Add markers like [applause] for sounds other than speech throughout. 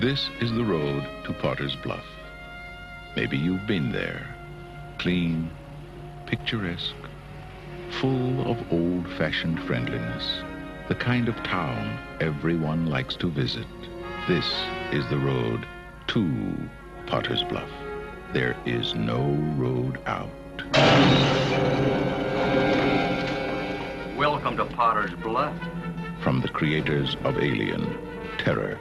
This is the road to Potter's Bluff. Maybe you've been there. Clean, picturesque, full of old fashioned friendliness. The kind of town everyone likes to visit. This is the road to Potter's Bluff. There is no road out. Welcome to Potter's Bluff. From the creators of Alien, terror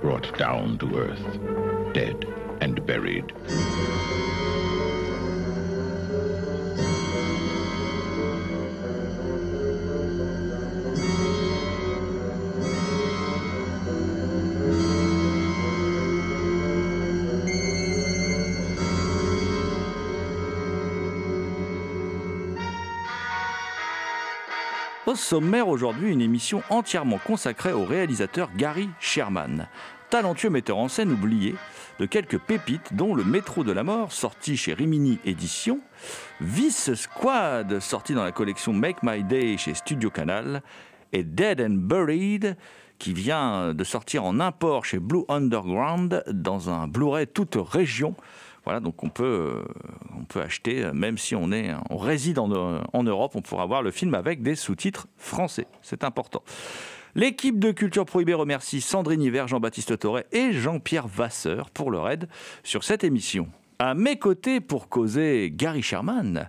brought down to earth, dead and buried. Sommaire aujourd'hui, une émission entièrement consacrée au réalisateur Gary Sherman, talentueux metteur en scène oublié de quelques pépites dont Le Métro de la Mort, sorti chez Rimini Éditions, Vice Squad, sorti dans la collection Make My Day chez Studio Canal, et Dead and Buried, qui vient de sortir en import chez Blue Underground dans un Blu-ray toute région. Voilà, donc on peut, euh, on peut acheter, euh, même si on, est, on réside en, euh, en Europe, on pourra voir le film avec des sous-titres français. C'est important. L'équipe de Culture Prohibée remercie Sandrine Hiver, Jean-Baptiste Torret et Jean-Pierre Vasseur pour leur aide sur cette émission. À mes côtés pour causer Gary Sherman,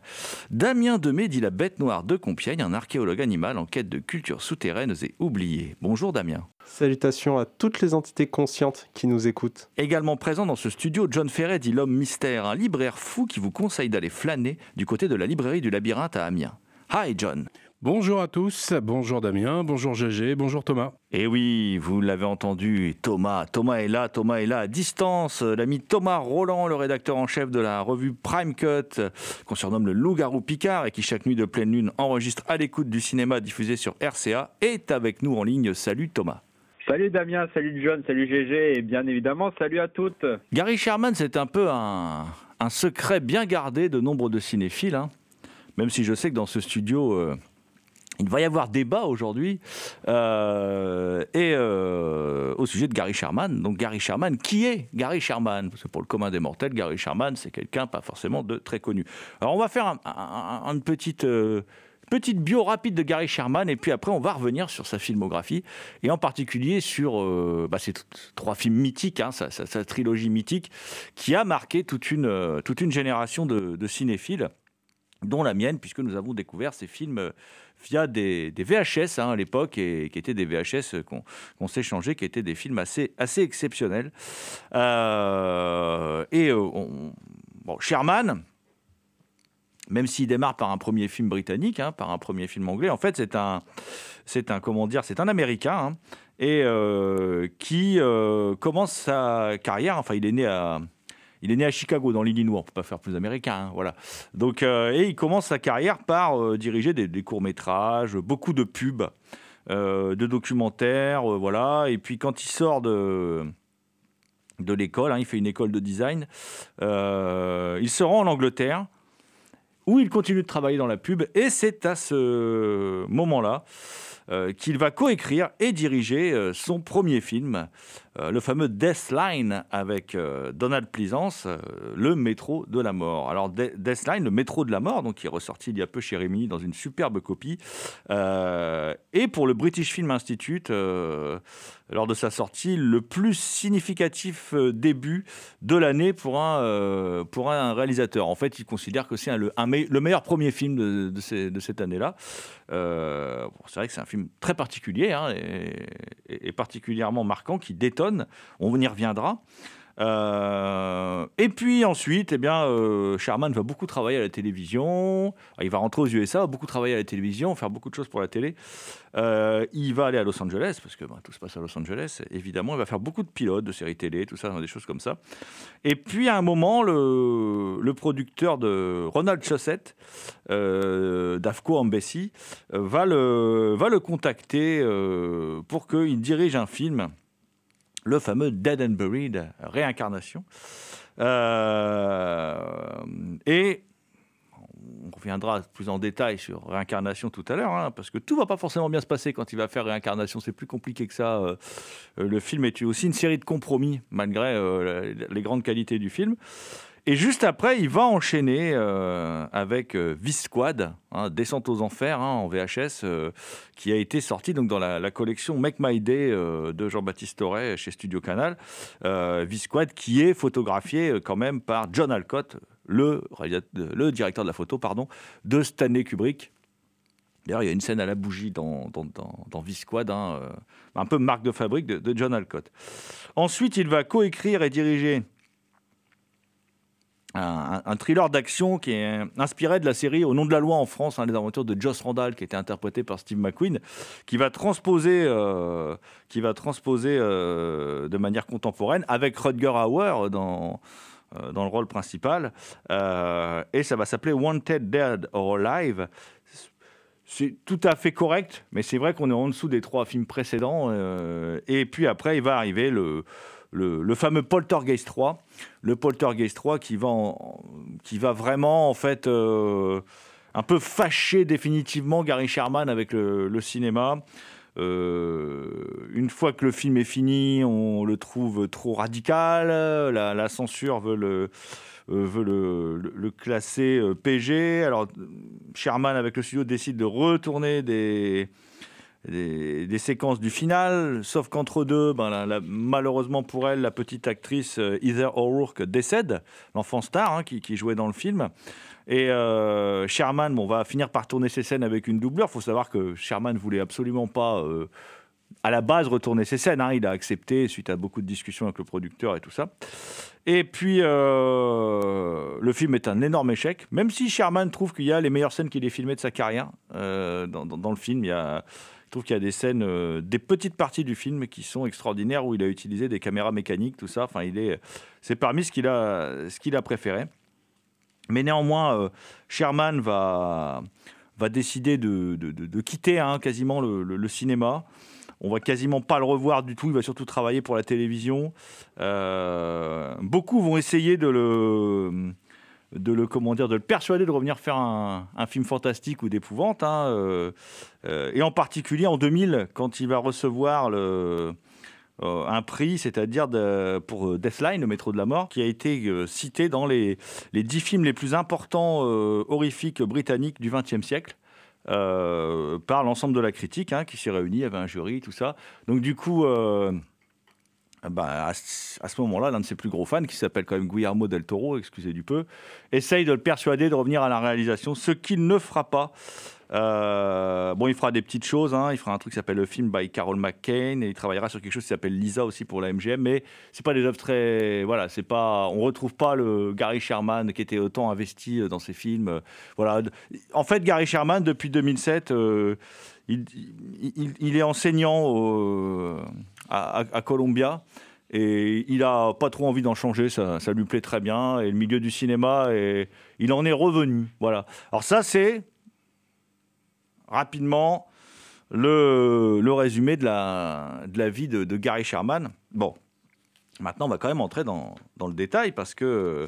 Damien Demé dit la bête noire de Compiègne, un archéologue animal en quête de cultures souterraines et oubliées. Bonjour Damien. Salutations à toutes les entités conscientes qui nous écoutent. Également présent dans ce studio, John Ferret dit l'homme mystère, un libraire fou qui vous conseille d'aller flâner du côté de la librairie du labyrinthe à Amiens. Hi John. Bonjour à tous, bonjour Damien, bonjour GG, bonjour Thomas. Et oui, vous l'avez entendu, Thomas. Thomas est là, Thomas est là à distance. L'ami Thomas Roland, le rédacteur en chef de la revue Prime Cut, qu'on surnomme le loup-garou Picard et qui chaque nuit de pleine lune enregistre à l'écoute du cinéma diffusé sur RCA, est avec nous en ligne. Salut Thomas. Salut Damien, salut John, salut GG et bien évidemment salut à toutes. Gary Sherman, c'est un peu un, secret bien gardé de nombre de cinéphiles, hein. même si je sais que dans ce studio... Euh, il va y avoir débat aujourd'hui euh, et euh, au sujet de Gary Sherman. Donc Gary Sherman, qui est Gary Sherman? Parce que pour le commun des mortels, Gary Sherman, c'est quelqu'un pas forcément de très connu. Alors on va faire un, un, une petite, petite bio rapide de Gary Sherman et puis après on va revenir sur sa filmographie et en particulier sur euh, bah, ces trois films mythiques, hein, sa, trilogie mythique qui a marqué toute une, toute une génération de, cinéphiles dont la mienne, puisque nous avons découvert ces films via des, VHS hein, à l'époque, et qui étaient des VHS qu'on qu s'échangeait, qui étaient des films assez, assez exceptionnels. Euh, et euh, on, bon, Sherman, même s'il démarre par un premier film britannique, hein, par un premier film anglais, en fait, c'est un, c'est c'est un Américain, hein, euh, qui euh, commence sa carrière, enfin, il est né à il est né à Chicago, dans l'Illinois. On peut pas faire plus américain, hein, voilà. Donc, euh, et il commence sa carrière par diriger des, courts métrages, beaucoup de pubs, de documentaires, voilà. Et puis quand il sort de de l'école, il fait une école de design. Il se rend en Angleterre où il continue de travailler dans la pub. Et c'est à ce moment-là euh, qu'il va coécrire et diriger euh, son premier film, le fameux Deathline avec Donald Pleasance, le métro de la mort. Alors Deathline, le métro de la mort, donc qui est ressorti il y a peu chez Rémi dans une superbe copie, et pour le British Film Institute, lors de sa sortie, le plus significatif début de l'année pour un, pour un réalisateur. En fait, il considère que c'est le, le meilleur premier film de, cette année-là. c'est vrai que c'est un film très particulier hein, et, particulièrement marquant qui On y reviendra. Euh, et puis ensuite, eh bien, euh, Sherman va beaucoup travailler à la télévision. Il va rentrer aux USA, beaucoup travailler à la télévision, faire beaucoup de choses pour la télé. Euh, il va aller à Los Angeles, parce que bah, tout se passe à Los Angeles, évidemment. Il va faire beaucoup de pilotes, de séries télé, tout ça, des choses comme ça. Et puis à un moment, le, le producteur de Ronald Chaussette, d'Afco Embassy, va le, va le contacter pour qu'il dirige un film le fameux Dead and Buried, réincarnation. Euh, et on reviendra plus en détail sur réincarnation tout à l'heure, hein, parce que tout va pas forcément bien se passer quand il va faire réincarnation. C'est plus compliqué que ça. Euh, le film est aussi une série de compromis, malgré euh, les grandes qualités du film. Et juste après, il va enchaîner euh, avec euh, V-Squad, hein, Descente aux Enfers hein, en VHS, euh, qui a été sorti donc, dans la, collection Make My Day de Jean-Baptiste Torret chez Studio Canal. V-Squad qui est photographié quand même par John Alcott, le, directeur de la photo pardon, de Stanley Kubrick. D'ailleurs, il y a une scène à la bougie dans, dans, dans, V-Squad, hein, un peu marque de fabrique de, de John Alcott. Ensuite, il va coécrire et diriger un, thriller d'action qui est inspiré de la série Au nom de la loi en France, hein, les aventures de Joss Randall, qui était interprété par Steve McQueen, qui va transposer, euh, qui euh, de manière contemporaine avec Rutger Hauer dans, euh, dans le rôle principal. et ça va s'appeler Wanted Dead or Alive. C'est tout à fait correct, mais c'est vrai qu'on est en dessous des trois films précédents. et puis après, il va arriver le le, fameux Poltergeist 3, le Poltergeist 3 qui va, qui va vraiment en fait euh, un peu fâcher définitivement Gary Sherman avec le, cinéma. Euh, une fois que le film est fini, on le trouve trop radical. La, censure veut le, euh, veut le, classer PG. Alors Sherman avec le studio décide de retourner des des, séquences du final, sauf qu'entre deux, ben, malheureusement pour elle, la petite actrice euh, Heather O'Rourke décède, l'enfant star hein, qui, jouait dans le film. Et euh, Sherman bon, va finir par tourner ses scènes avec une doubleur. Il faut savoir que Sherman voulait absolument pas, euh, à la base, retourner ses scènes. Hein. Il a accepté suite à beaucoup de discussions avec le producteur et tout ça. Et puis, le film est un énorme échec, même si Sherman trouve qu'il y a les meilleures scènes qu'il ait filmées de sa carrière. Dans, dans, le film, il y a trouve qu'il y a des scènes, euh, des petites parties du film qui sont extraordinaires où il a utilisé des caméras mécaniques, tout ça. Enfin, il est, c'est parmi ce qu'il a, ce qu'il a préféré. Mais néanmoins, euh, Sherman va, va décider de, quitter hein, quasiment le, cinéma. On va quasiment pas le revoir du tout. Il va surtout travailler pour la télévision. Euh, beaucoup vont essayer de le de le comment dire, de le persuader de revenir faire un, film fantastique ou d'épouvante. Hein, euh, euh, et en particulier en 2000, quand il va recevoir euh, un prix, c'est-à-dire pour Deathline, le métro de la mort, qui a été cité dans les, les dix films les plus importants horrifiques britanniques du XXe siècle. par l'ensemble de la critique hein, qui s'est réunie, il y avait un jury, tout ça. Donc du coup, bah, à, ce moment-là, l'un de ses plus gros fans, qui s'appelle quand même Guillermo del Toro, excusez du peu, essaye de le persuader de revenir à la réalisation, ce qu'il ne fera pas. Euh, bon, il fera des petites choses. Hein. Il fera un truc qui s'appelle le film by Carol McCain et il travaillera sur quelque chose qui s'appelle Lisa aussi pour la MGM. Mais c'est pas des œuvres très, voilà, c'est pas, on retrouve pas le Gary Sherman qui était autant investi euh, dans ses films. Voilà. En fait, Gary Sherman depuis 2007, euh, il, il, est enseignant au à, Columbia. Et il a pas trop envie d'en changer, ça, lui plaît très bien. Et le milieu du cinéma, et il en est revenu. Voilà. Alors ça, c'est rapidement le, le, résumé de la, de la vie de, Gary Sherman. Bon, maintenant, on va quand même entrer dans, dans le détail parce que,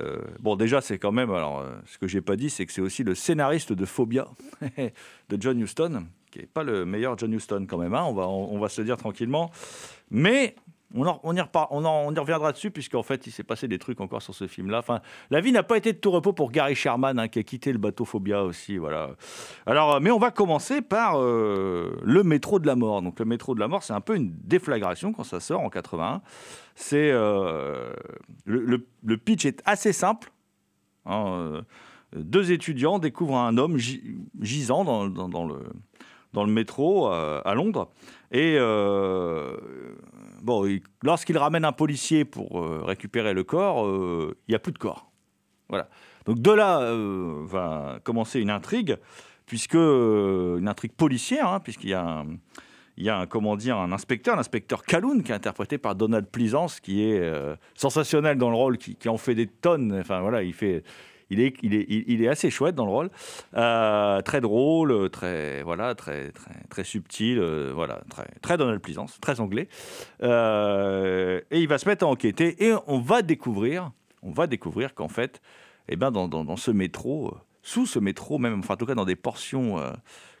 euh, bon, déjà, c'est quand même, alors, euh, ce que j'ai pas dit, c'est que c'est aussi le scénariste de Phobia [laughs] de John Huston, qui n'est pas le meilleur John Huston quand même, hein, on, va, on, va se le dire tranquillement. Mais on, en, on, y reviendra dessus, puisqu'en fait, il s'est passé des trucs encore sur ce film-là. Enfin, la vie n'a pas été de tout repos pour Gary Sherman, hein, qui a quitté le bateau Phobia aussi. Voilà. Alors, mais on va commencer par euh, le métro de la mort. Donc, le métro de la mort, c'est un peu une déflagration quand ça sort en 81. C'est euh, le, pitch est assez simple. Hein, euh, deux étudiants découvrent un homme gisant dans, le, dans le métro euh, à Londres. Et euh, bon, lorsqu'il ramène un policier pour euh, récupérer le corps, il n'y a plus de corps. Voilà. Donc de là va commencer une intrigue, puisque une intrigue policière, hein, puisqu'il y a un, il y a un, comment dire, un inspecteur, l'inspecteur Calhoun, qui est interprété par Donald Pleasance, qui est sensationnel dans le rôle, qui, qui, en fait des tonnes. Enfin voilà, il fait, il est, assez chouette dans le rôle, euh, très drôle, très, voilà, très, très, très subtil, euh, voilà, très, très Donald Pleasance, très anglais. Euh, et il va se mettre à enquêter et on va découvrir, on va découvrir qu'en fait, eh ben, dans, ce métro, sous ce métro, même, enfin en tout cas dans des portions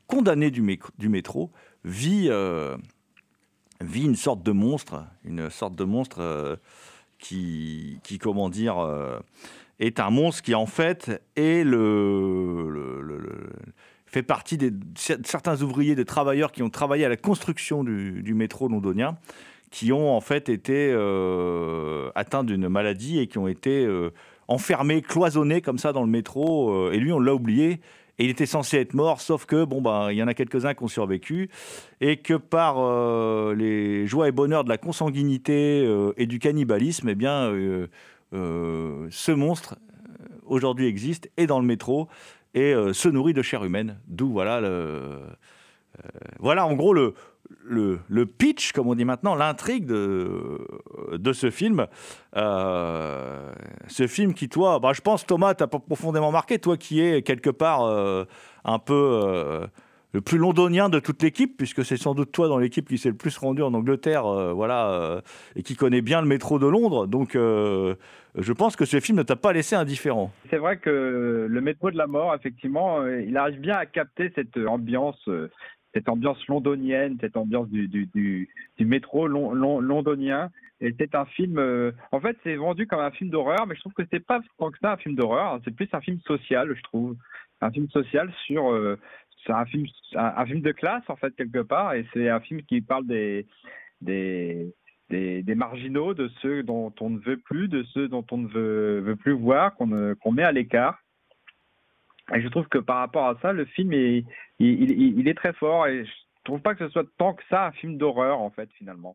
condamnées du, du métro, vit, vit une sorte de monstre, une sorte de monstre qui, qui comment dire est un monstre qui en fait est le, fait partie de certains ouvriers, des travailleurs qui ont travaillé à la construction du, métro londonien, qui ont en fait été euh, atteints d'une maladie et qui ont été euh, enfermés, cloisonnés comme ça dans le métro. Euh, et lui, on l'a oublié. Et il était censé être mort, sauf que bon bah il y en a quelques-uns qui ont survécu et que par les joies et bonheurs de la consanguinité et du cannibalisme, eh bien ce monstre euh, aujourd'hui existe et dans le métro et euh, se nourrit de chair humaine. D'où voilà voilà en gros le, le, pitch, comme on dit maintenant, l'intrigue de, de ce film. ce film qui, toi, bah, je pense, Thomas, t'as profondément marqué, toi qui es quelque part un peu le plus londonien de toute l'équipe, puisque c'est sans doute toi dans l'équipe qui s'est le plus rendu en Angleterre, euh, voilà, euh, et qui connaît bien le métro de Londres. Donc, euh, je pense que ce film ne t'a pas laissé indifférent. C'est vrai que le métro de la mort, effectivement, il arrive bien à capter cette ambiance. cette ambiance londonienne, cette ambiance du, métro londonien. Et c'est un film. en fait, c'est vendu comme un film d'horreur, mais je trouve que c'est pas tant que ça un film d'horreur. C'est plus un film social, je trouve. Un film social sur c'est un film, de classe en fait quelque part, et c'est un film qui parle des, des des, marginaux, de ceux dont on ne veut plus, de ceux dont on ne veut, plus voir, qu'on qu'on met à l'écart. Et je trouve que par rapport à ça, le film est, il, il, est très fort, et je trouve pas que ce soit tant que ça un film d'horreur en fait finalement.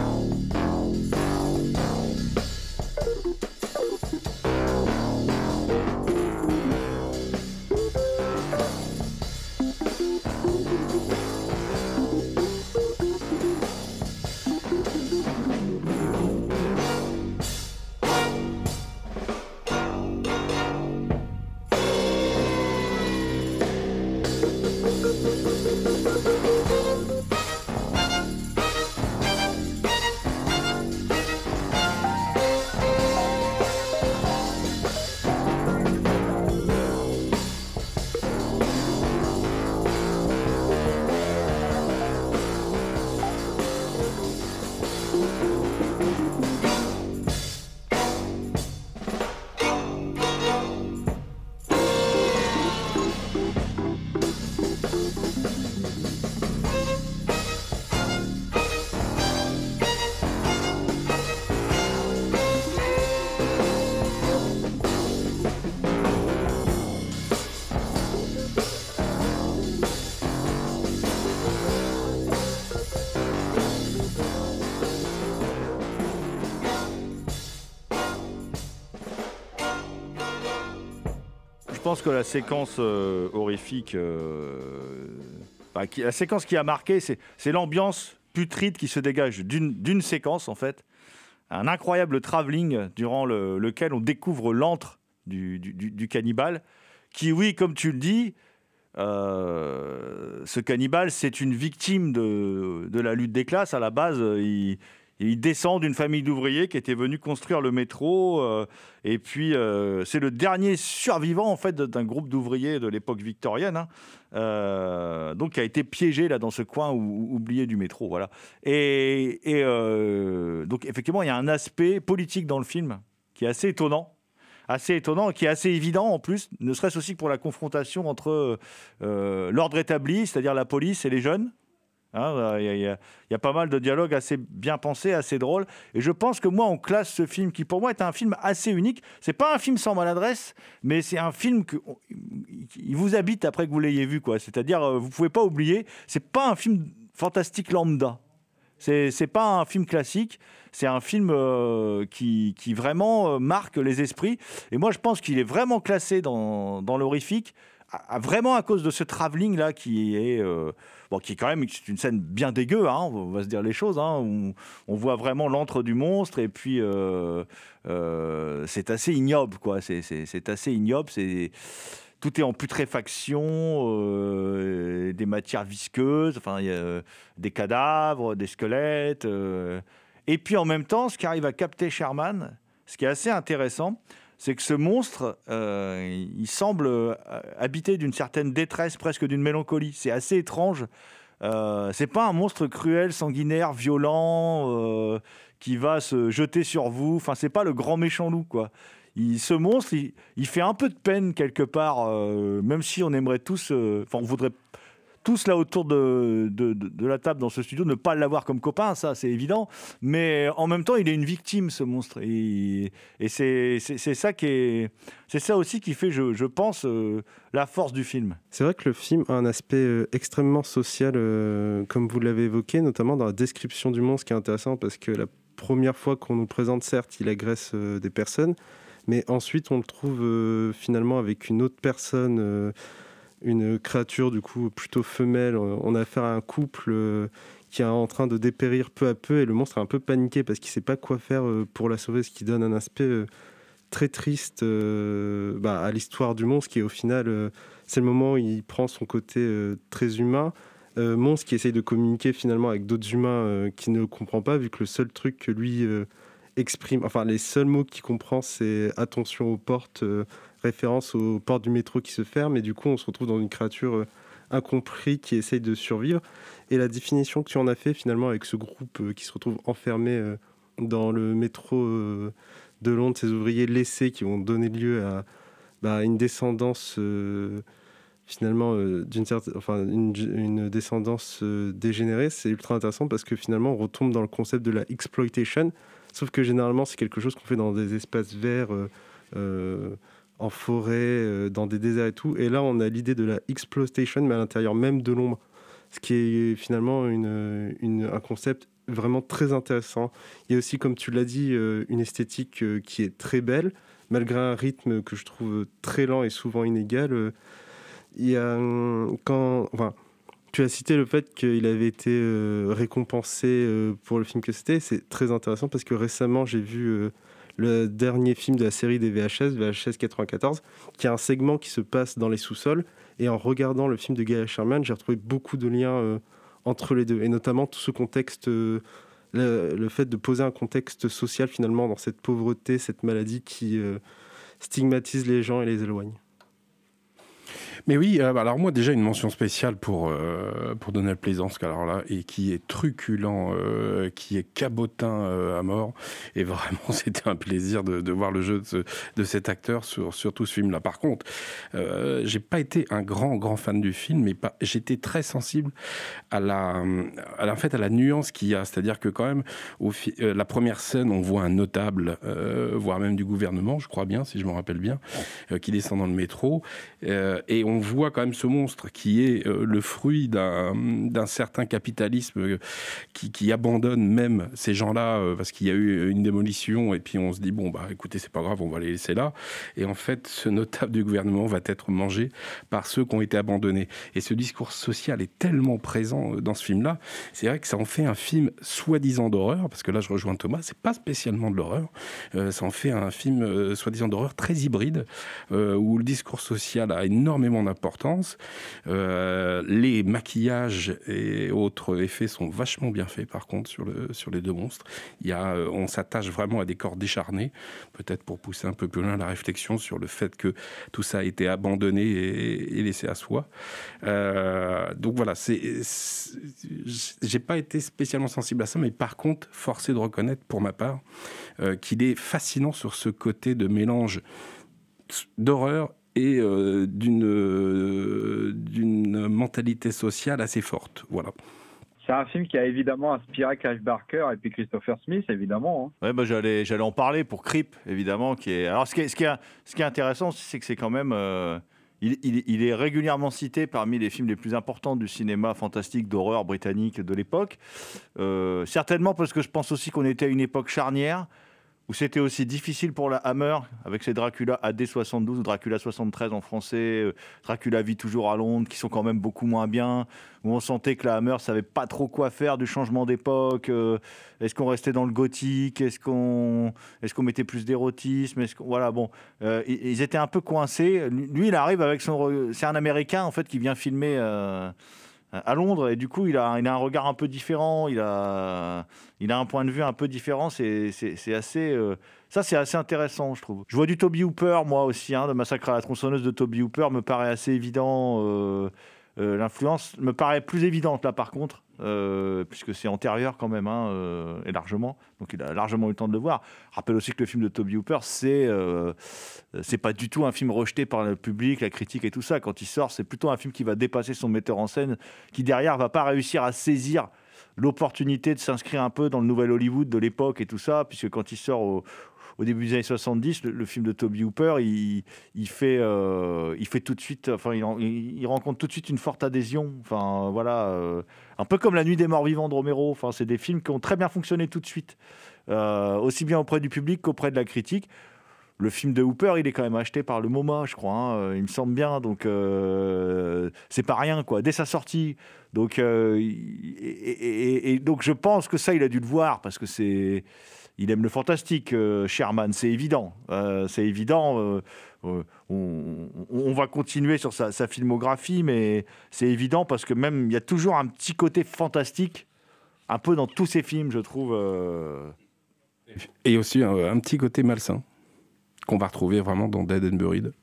Que la séquence euh, horrifique, euh, la séquence qui a marqué, c'est l'ambiance putride qui se dégage d'une séquence, en fait. Un incroyable travelling durant le- lequel on découvre l'antre du, du- cannibale, qui, oui, comme tu le dis, euh, ce cannibale, c'est une victime de, la lutte des classes. À la base, il, descend d'une famille d'ouvriers qui était venue construire le métro. euh, et puis, euh, c'est le dernier survivant en fait d'un groupe d'ouvriers de l'époque victorienne, hein, euh, donc qui a été piégé là dans ce coin ou- oublié du métro. Voilà. Et, donc, effectivement, il y a un aspect politique dans le film qui est assez étonnant assez étonnant, qui est assez évident en plus, ne serait-ce aussi que pour la confrontation entre l'ordre établi, c'est-à-dire la police et les jeunes. Hein, a- il y a- pas mal de dialogues assez bien pensés, assez drôles. Et je pense que moi, on classe ce film qui, pour moi, est un film assez unique. C'est pas un film sans maladresse, mais c'est un film il vous habite après que vous l'ayez vu, quoi. C'est-à-dire, euh, vous pouvez pas oublier. C'est pas un film fantastique lambda. C'est c'est pas un film classique, c'est un film euh, qui, qui vraiment euh, marque les esprits. Et moi, je pense qu'il est vraiment classé dans, dans l'horrifique, à- vraiment à cause de ce travelling là qui est, euh, bon, qui est quand même une scène bien dégueu, hein, on va se dire les choses. Hein, où on voit vraiment l'antre du monstre et puis euh, euh, c'est assez ignoble, quoi. C'est- assez ignoble. C'est tout est en putréfaction, des matières visqueuses, enfin, y a des cadavres, des squelettes. Et puis en même temps, ce qui arrive à capter Sherman, ce qui est assez intéressant, c'est que ce monstre, euh, il semble euh, habité d'une certaine détresse, presque d'une mélancolie. C'est assez étrange. Euh, c'est pas un monstre cruel, sanguinaire, violent, euh, qui va se jeter sur vous. Enfin, c'est pas le grand méchant loup, quoi. Il, ce monstre, il, il fait un peu de peine quelque part, même si on aimerait tous, enfin, on voudrait tous là autour de, la table dans ce studio ne pas l'avoir comme copain, ça c'est évident. Mais en même temps, il est une victime, ce monstre. Et, c'est ça qui aussi qui fait, je, pense, euh, la force du film. C'est vrai que le film a un aspect euh, extrêmement social, euh, comme vous l'avez évoqué, notamment dans la description du monstre, qui est intéressant parce que la première fois qu'on nous présente, certes, il agresse des personnes, mais ensuite on le trouve finalement avec une autre personne, une créature du coup plutôt femelle. Euh, On a affaire à un couple euh, qui est en train de dépérir peu à peu et le monstre est un peu paniqué parce qu'il sait pas quoi faire euh, pour la sauver, ce qui donne un aspect très triste bah, à l'histoire du monstre qui au final c'est le moment où il prend son côté très humain. Monstre qui essaye de communiquer finalement avec d'autres humains qui ne comprend pas, vu que le seul truc que lui exprime, enfin les seuls mots qu'il comprend, c'est attention aux portes, référence aux portes du métro qui se ferment, et du coup on se retrouve dans une créature euh, incompris qui essaye de survivre. Et la définition que tu en as fait finalement avec ce groupe euh, qui se retrouve enfermé euh, dans le métro de Londres, ces ouvriers laissés qui vont donner lieu à bah, une descendance finalement d'une certaine, enfin une, descendance dégénérée, c'est ultra intéressant parce que finalement on retombe dans le concept de la exploitation, sauf que généralement c'est quelque chose qu'on fait dans des espaces verts, en forêt, euh, dans des déserts et tout, et là on a l'idée de la exploitation mais à l'intérieur même de l'ombre, ce qui est finalement une, un concept vraiment très intéressant. Il y a aussi, comme tu l'as dit, euh, une esthétique euh, qui est très belle, malgré un rythme que je trouve très lent et souvent inégal. il y a quand, enfin, tu as cité le fait qu'il avait été récompensé pour le film que c'était. C'est très intéressant parce que récemment j'ai vu le dernier film de la série des VHS, VHS 94, qui a un segment qui se passe dans les sous-sols. Et en regardant le film de Gail Sherman, j'ai retrouvé beaucoup de liens euh, entre les deux, et notamment tout ce contexte. euh, le, le fait de poser un contexte social finalement dans cette pauvreté, cette maladie qui euh, stigmatise les gens et les éloigne. Mais oui, euh, alors moi déjà une mention spéciale pour, euh, pour Donald Pleasance, alors là, et qui est truculent, euh, qui est cabotin euh, à mort. Et vraiment, [laughs] c'était un plaisir de, de voir le jeu de, de cet acteur sur, sur tout ce film-là. Par contre, j'ai pas été un grand, grand fan du film, mais j'étais très sensible à la, à en fait, à la nuance qu'il y a. C'est-à-dire que quand même, au la première scène, on voit un notable, voire même du gouvernement, je crois bien, si je me rappelle bien, qui descend dans le métro. Euh, et on voit quand même ce monstre qui est le fruit d'un certain capitalisme qui, qui, abandonne même ces gens-là parce qu'il y a eu une démolition et puis on se dit bon bah écoutez c'est pas grave on va les laisser là. Et en fait ce notable du gouvernement va être mangé par ceux qui ont été abandonnés. Et ce discours social est tellement présent dans ce film là c'est vrai que ça en fait un film soi-disant d'horreur parce que là je rejoins Thomas c'est pas spécialement de l'horreur. Ça en fait un film soi-disant d'horreur très hybride où le discours social a énormément d'importance les maquillages et autres effets sont vachement bien faits par contre sur, le, sur les deux monstres. Il y a, on s'attache vraiment à des corps décharnés, peut-être pour pousser un peu plus loin la réflexion sur le fait que tout ça a été abandonné et, laissé à soi. Euh, donc voilà, c'est, j'ai pas été spécialement sensible à ça, mais par contre, forcé de reconnaître pour ma part euh, qu'il est fascinant sur ce côté de mélange d'horreur et euh, d'une euh, d'une mentalité sociale assez forte. Voilà. C'est un film qui a évidemment inspiré Clive Barker et puis Christopher Smith, évidemment. Hein. Ouais, bah, j'allais, j'allais en parler pour Creep, évidemment. Qui est... Alors, ce qui est, ce qui est, ce qui est intéressant, c'est que c'est quand même. Euh, il, il, il, est régulièrement cité parmi les films les plus importants du cinéma fantastique d'horreur britannique de l'époque. certainement parce que je pense aussi qu'on était à une époque charnière où c'était aussi difficile pour la Hammer, avec ses Dracula AD72 ou Dracula 73 en français, euh, Dracula vit toujours à Londres, qui sont quand même beaucoup moins bien, où on sentait que la Hammer savait pas trop quoi faire du changement d'époque. Euh, est-ce qu'on restait dans le gothique Est-ce qu'on est qu'on mettait plus d'érotisme voilà, bon, euh, ils étaient un peu coincés. Lui, il arrive avec son, c'est un Américain en fait qui vient filmer à Londres et du coup il a, il a un regard un peu différent, il a, il a un point de vue un peu différent. C'est, assez, euh, ça c'est assez intéressant je trouve. Je vois du Toby Hooper moi aussi, hein, de Massacre à la tronçonneuse de Toby Hooper me paraît assez évident. Euh, l'influence me paraît plus évidente là par contre, euh, puisque c'est antérieur quand même, hein, euh, et largement. Donc il a largement eu le temps de le voir. Rappelle aussi que le film de Toby Hooper, c'est c'est pas du tout un film rejeté par le public, la critique et tout ça. Quand il sort, c'est plutôt un film qui va dépasser son metteur en scène, qui derrière va pas réussir à saisir l'opportunité de s'inscrire un peu dans le nouvel Hollywood de l'époque et tout ça, puisque quand il sort au, au début des années 70, le, film de Toby Hooper, il, fait, euh, il fait tout de suite, enfin, il, rencontre tout de suite une forte adhésion. Enfin, voilà, euh, un peu comme La Nuit des Morts Vivants de Romero. Enfin, c'est des films qui ont très bien fonctionné tout de suite, euh, aussi bien auprès du public qu'auprès de la critique. Le film de Hooper, il est quand même acheté par le MoMA, je crois. Hein, il me semble bien, donc c'est pas rien, quoi. Dès sa sortie, donc et, donc je pense que ça, il a dû le voir parce que c'est il aime le fantastique, euh, Sherman, c'est évident. Euh, c'est évident. Euh, on, va continuer sur sa, filmographie, mais c'est évident parce que même il y a toujours un petit côté fantastique, un peu dans tous ses films, je trouve. Et aussi un, petit côté malsain qu'on va retrouver vraiment dans Dead and Buried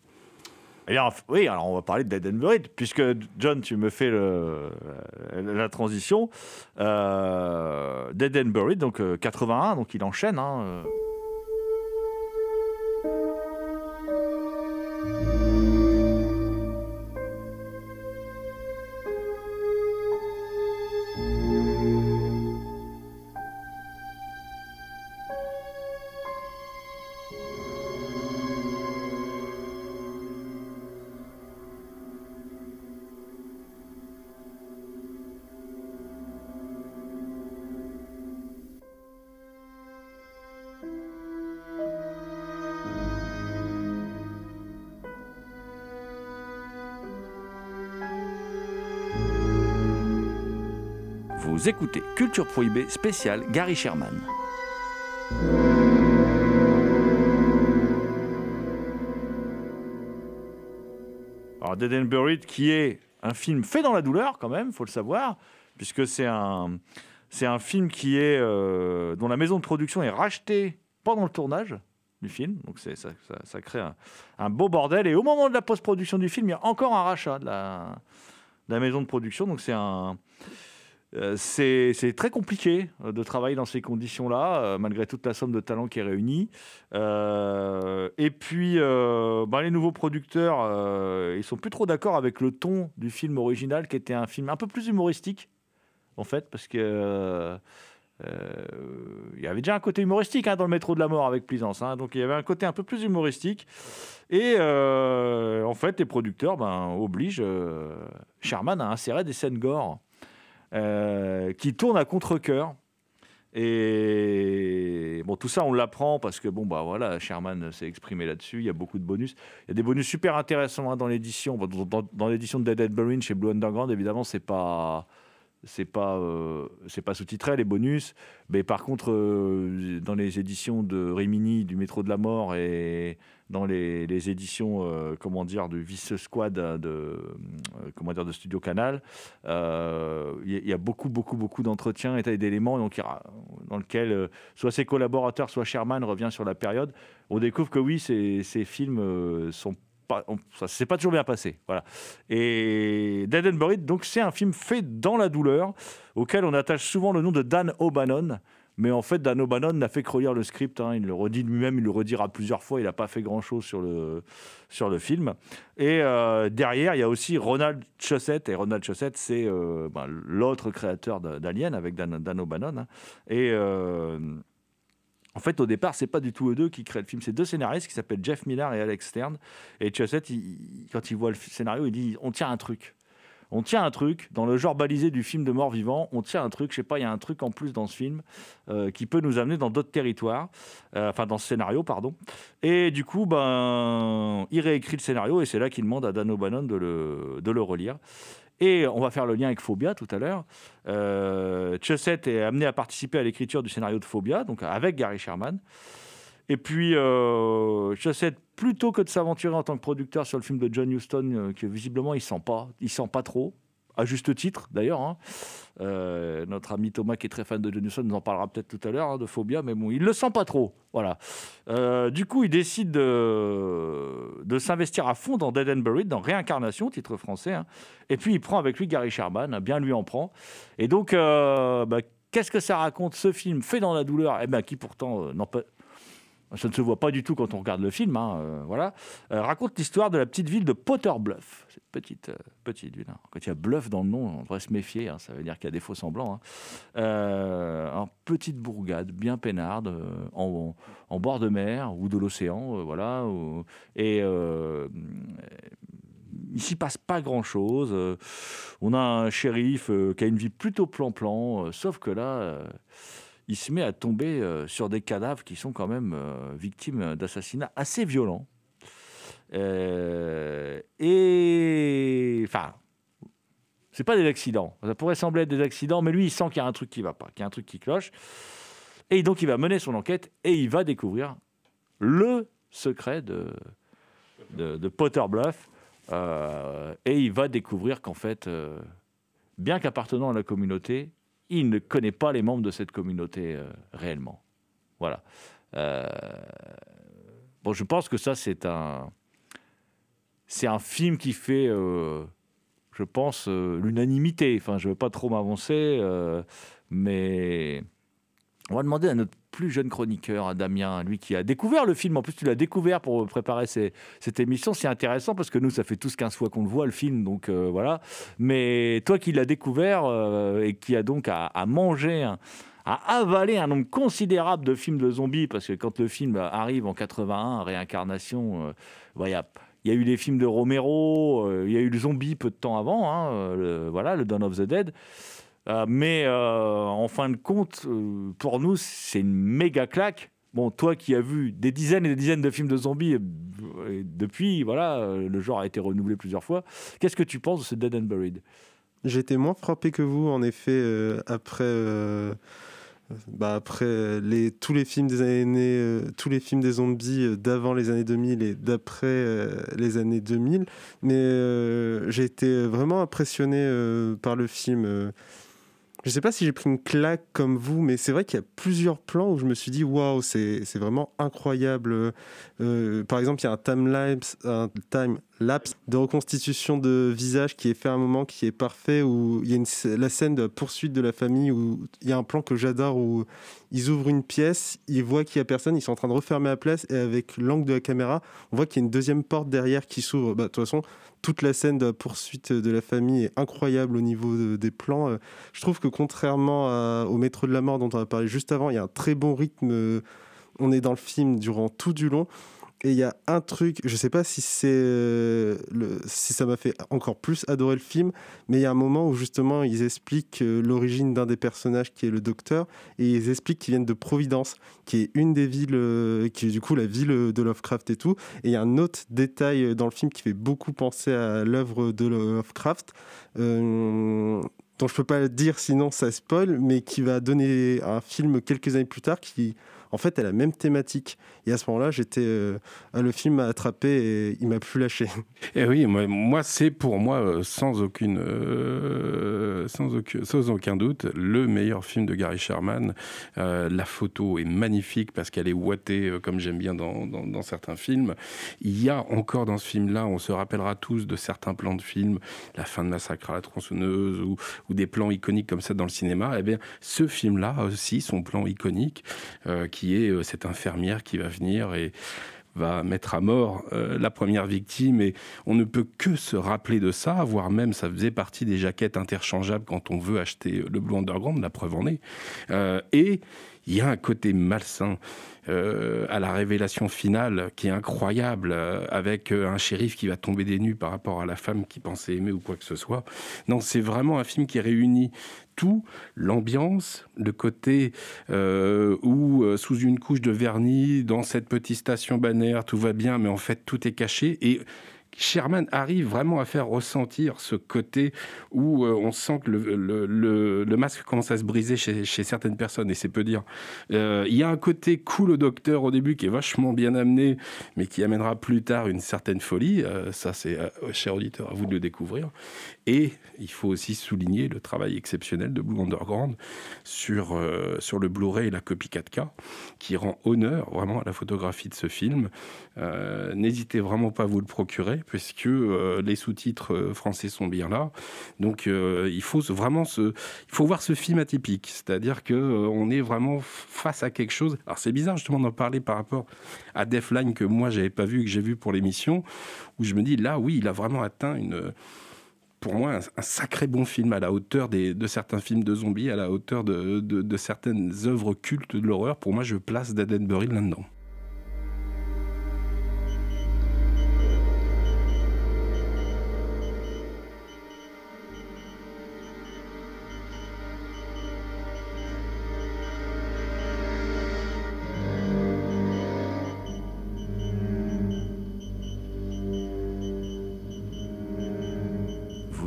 oui, alors on va parler de Dead and Buried, puisque John, tu me fais la transition. Euh, Dead and Buried, donc 81, euh, donc il enchaîne. Hein, Vous écoutez Culture Prohibée spécial Gary Sherman. Alors Dead Buried qui est un film fait dans la douleur quand même, faut le savoir, puisque c'est un c'est un film qui est euh, dont la maison de production est rachetée pendant le tournage du film, donc ça, ça, crée un, beau bordel. Et au moment de la post-production du film, il y a encore un rachat la, de la maison de production, donc c'est un euh, c'est très compliqué euh, de travailler dans ces conditions-là, euh, malgré toute la somme de talent qui est réunie. et puis, ben, les nouveaux producteurs, ils sont plus trop d'accord avec le ton du film original, qui était un film un peu plus humoristique, en fait, parce que il y avait déjà un côté humoristique hein, dans le métro de la mort avec Plaisance, hein. donc il y avait un côté un peu plus humoristique. Et en fait, les producteurs ben, obligent Sherman à insérer des scènes gore qui tournent à contre-coeur. Et bon, tout ça, on l'apprend parce que bon, bah voilà, Sherman s'est exprimé là-dessus. Il y a beaucoup de bonus. Il y a des bonus super intéressants hein, dans l'édition. dans, l'édition de Dead Dead Burn chez Blue Underground, évidemment, c'est pas c'est pas euh, c'est pas sous-titré les bonus. Mais par contre euh, dans les éditions de Rimini du métro de la mort et dans les, les éditions euh, comment dire du Vice Squad de comment dire de Studio Canal il y, a beaucoup beaucoup beaucoup d'entretiens et d'éléments dans lequel soit ses collaborateurs soit Sherman revient sur la période. On découvre que oui ces, ces films sont ça s'est pas toujours bien passé. Voilà. Et Dead and donc c'est un film fait dans la douleur, auquel on attache souvent le nom de Dan O'Bannon. Mais en fait, Dan O'Bannon n'a fait que relire le script. Hein. Il le redit lui-même, il le redira plusieurs fois. Il n'a pas fait grand-chose sur le, sur le film. Et euh, derrière, il y a aussi Ronald Chossett. Et Ronald Chossett, c'est euh, ben, l'autre créateur d'Alien avec Dan, Dan O'Bannon. Hein. Et euh, en fait, au départ, c'est pas du tout eux deux qui créent le film. C'est deux scénaristes qui s'appellent Jeff Miller et Alex Stern. Et Chossett, quand il voit le scénario, il dit on tient un truc. On tient un truc dans le genre balisé du film de mort vivant. On tient un truc, je sais pas, il y a un truc en plus dans ce film euh, qui peut nous amener dans d'autres territoires, euh, enfin dans ce scénario, pardon. Et du coup, ben, il réécrit le scénario et c'est là qu'il demande à Dan O'Bannon de le, de le relire. Et on va faire le lien avec Phobia tout à l'heure. Euh, est amené à participer à l'écriture du scénario de Phobia, donc avec Gary Sherman. Et puis, euh, plutôt que de s'aventurer en tant que producteur sur le film de John Huston, euh, que visiblement il sent pas, il sent pas trop, à juste titre d'ailleurs. Hein. Euh, notre ami Thomas, qui est très fan de John Huston, nous en parlera peut-être tout à l'heure hein, de Phobia, mais bon, il le sent pas trop. Voilà. Euh, du coup, il décide de, s'investir à fond dans Dead and Buried, dans Réincarnation, titre français. Hein. Et puis, il prend avec lui Gary Sherman, bien lui en prend. Et donc, euh, bah, qu'est-ce que ça raconte ce film fait dans la douleur Eh bien, qui pourtant n'en peut ça ne se voit pas du tout quand on regarde le film, hein, euh, voilà, euh, raconte l'histoire de la petite ville de Potter Bluff. Cette petite, euh, petite ville. Hein. Quand il y a bluff dans le nom, on devrait se méfier, hein, ça veut dire qu'il y a des faux semblants. Une petite bourgade bien peinarde, en, bord de mer ou de l'océan, voilà. et il s'y passe pas grand-chose. on a un shérif qui a une vie plutôt plan-plan, sauf que là il se met à tomber euh, sur des cadavres qui sont quand même euh, victimes d'assassinats assez violents. Euh, et enfin, c'est pas des accidents. Ça pourrait sembler être des accidents, mais lui, il sent qu'il y a un truc qui va pas, qu'il y a un truc qui cloche. Et donc, il va mener son enquête et il va découvrir le secret de, de, Potter Bluff. et il va découvrir qu'en fait, bien qu'appartenant à la communauté, il ne connaît pas les membres de cette communauté euh, réellement. Voilà. Euh, bon, je pense que ça, c'est un, c'est un film qui fait, euh, je pense, l'unanimité. Enfin, je ne veux pas trop m'avancer, mais on va demander à notre plus jeune chroniqueur, à Damien, lui qui a découvert le film. En plus, tu l'as découvert pour préparer cette émission. C'est intéressant parce que nous, ça fait tous 15 fois qu'on le voit, le film. Donc euh, voilà. Mais toi qui l'as découvert euh, et qui a donc à, manger, à avaler un nombre considérable de films de zombies, parce que quand le film arrive en 81, Réincarnation, euh, il y a eu des films de Romero, il y a eu le zombie peu de temps avant, hein, voilà, le Dawn of the Dead. Euh, mais euh, en fin de compte, euh, pour nous, c'est une méga claque. Bon, toi qui as vu des dizaines et des dizaines de films de zombies depuis, voilà, le genre a été renouvelé plusieurs fois. Qu'est-ce que tu penses de ce Dead and Buried? J'étais moins frappé que vous, en effet, après. Bah après les, tous les films des années, tous les films des zombies d'avant les années 2000 et d'après les années 2000, mais j'ai été vraiment impressionné par le film. Je sais pas si j'ai pris une claque comme vous, mais c'est vrai qu'il y a plusieurs plans où je me suis dit waouh, c'est vraiment incroyable. Euh, par exemple, il y a un time lapse, un time laps de reconstitution de visage qui est fait à un moment qui est parfait, où il y a la scène de poursuite de la famille, où il y a un plan que j'adore, où ils ouvrent une pièce, ils voient qu'il n'y a personne, ils sont en train de refermer la place, et avec l'angle de la caméra, on voit qu'il y a une deuxième porte derrière qui s'ouvre. Bah, de toute façon, toute la scène de poursuite de la famille est incroyable au niveau des plans. Euh, je trouve que contrairement au Métro de la Mort dont on a parlé juste avant, il y a un très bon rythme. On est dans le film durant tout du long. Et il y a un truc, je sais pas si c'est euh, le, si ça m'a fait encore plus adorer le film, mais il y a un moment où justement ils expliquent euh, l'origine d'un des personnages qui est le docteur, et ils expliquent qu'ils viennent de Providence, qui est une des villes, euh, qui est du coup la ville de Lovecraft et tout. Et il y a un autre détail dans le film qui fait beaucoup penser à l'œuvre de Lovecraft. dont je peux pas dire sinon ça spoil, mais qui va donner un film quelques années plus tard qui en fait, elle a la même thématique. Et à ce moment-là, j'étais, euh, le film m'a attrapé et il m'a plus lâché. Et [laughs] eh oui, moi, c'est pour moi, euh, sans, aucune, euh, sans, aucun, sans aucun doute, le meilleur film de Gary Sherman. la photo est magnifique parce qu'elle est ouatée, comme j'aime bien dans, certains films. Il y a encore dans ce film-là, on se rappellera tous de certains plans de films, la fin de Massacre à la tronçonneuse ou, ou des plans iconiques comme ça dans le cinéma. Eh bien, ce film-là aussi, son plan iconique, qui qui est euh, cette infirmière qui va venir et va mettre à mort euh, la première victime et on ne peut que se rappeler de ça, voire même ça faisait partie des jaquettes interchangeables quand on veut acheter le Blue Underground, la preuve en est. Euh, et il y a un côté malsain à la révélation finale qui est incroyable, avec un shérif qui va tomber des nues par rapport à la femme qui pensait aimer ou quoi que ce soit. Non, c'est vraiment un film qui réunit tout, l'ambiance, le côté euh, où, euh, sous une couche de vernis, dans cette petite station bannière, tout va bien, mais en fait, tout est caché. Et Sherman arrive vraiment à faire ressentir ce côté où euh, on sent que le, masque commence à se briser chez, certaines personnes, et c'est peu dire. Il y a un côté cool au docteur au début qui est vachement bien amené, mais qui amènera plus tard une certaine folie. Ça, c'est, cher auditeur, à vous de le découvrir. Et il faut aussi souligner le travail exceptionnel de Blue Underground sur, sur le Blu-ray et la copie 4K, qui rend honneur vraiment à la photographie de ce film. N'hésitez vraiment pas à vous le procurer puisque euh, les sous-titres euh, français sont bien là. Donc euh, il faut vraiment il faut voir ce film atypique, c'est-à-dire que on est vraiment face à quelque chose. Alors c'est bizarre justement d'en parler par rapport à Deathline que moi j'avais pas vu que j'ai vu pour l'émission, où je me dis là oui il a vraiment atteint une pour moi, un, sacré bon film à la hauteur de certains films de zombies, à la hauteur de certaines œuvres cultes de l'horreur. Pour moi, je place Dead là-dedans.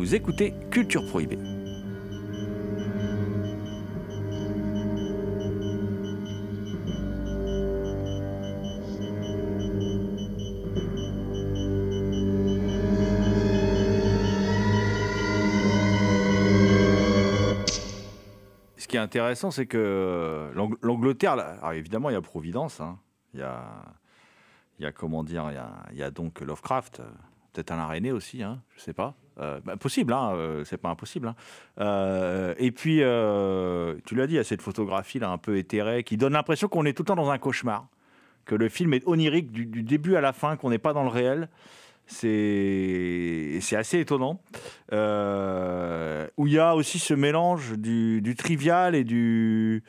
Écoutez Culture Prohibée. Ce qui est intéressant, c'est que l'Angleterre, alors évidemment, il y a Providence, hein. il, y a, il y a comment dire, il il y a donc Lovecraft, peut-être un aréné aussi, hein, je sais pas. Euh, bah, possible, hein, euh, c'est pas impossible. Hein. Euh, et puis, tu l'as dit, il y a cette photographie là un peu éthérée qui donne l'impression qu'on est tout le temps dans un cauchemar, que le film est onirique du, début à la fin, qu'on n'est pas dans le réel. C'est assez étonnant. où il y a aussi ce mélange du trivial et du,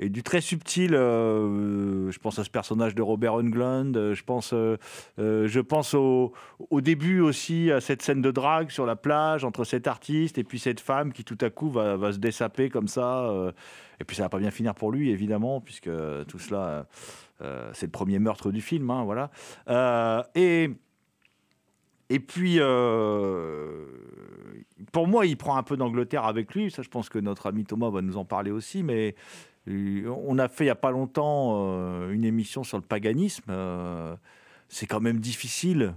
et du très subtil. Euh, je pense à ce personnage de Robert Englund. Euh, je pense, euh, je pense au, début aussi à cette scène de drague sur la plage entre cet artiste et puis cette femme qui tout à coup va, va se dessaper comme ça. et puis ça va pas bien finir pour lui évidemment puisque tout cela c'est le premier meurtre du film. Hein, voilà. et et puis, pour moi, il prend un peu d'Angleterre avec lui. Ça, je pense que notre ami Thomas va nous en parler aussi. Mais on a fait il n'y a pas longtemps euh, une émission sur le paganisme. Euh, c'est quand même difficile,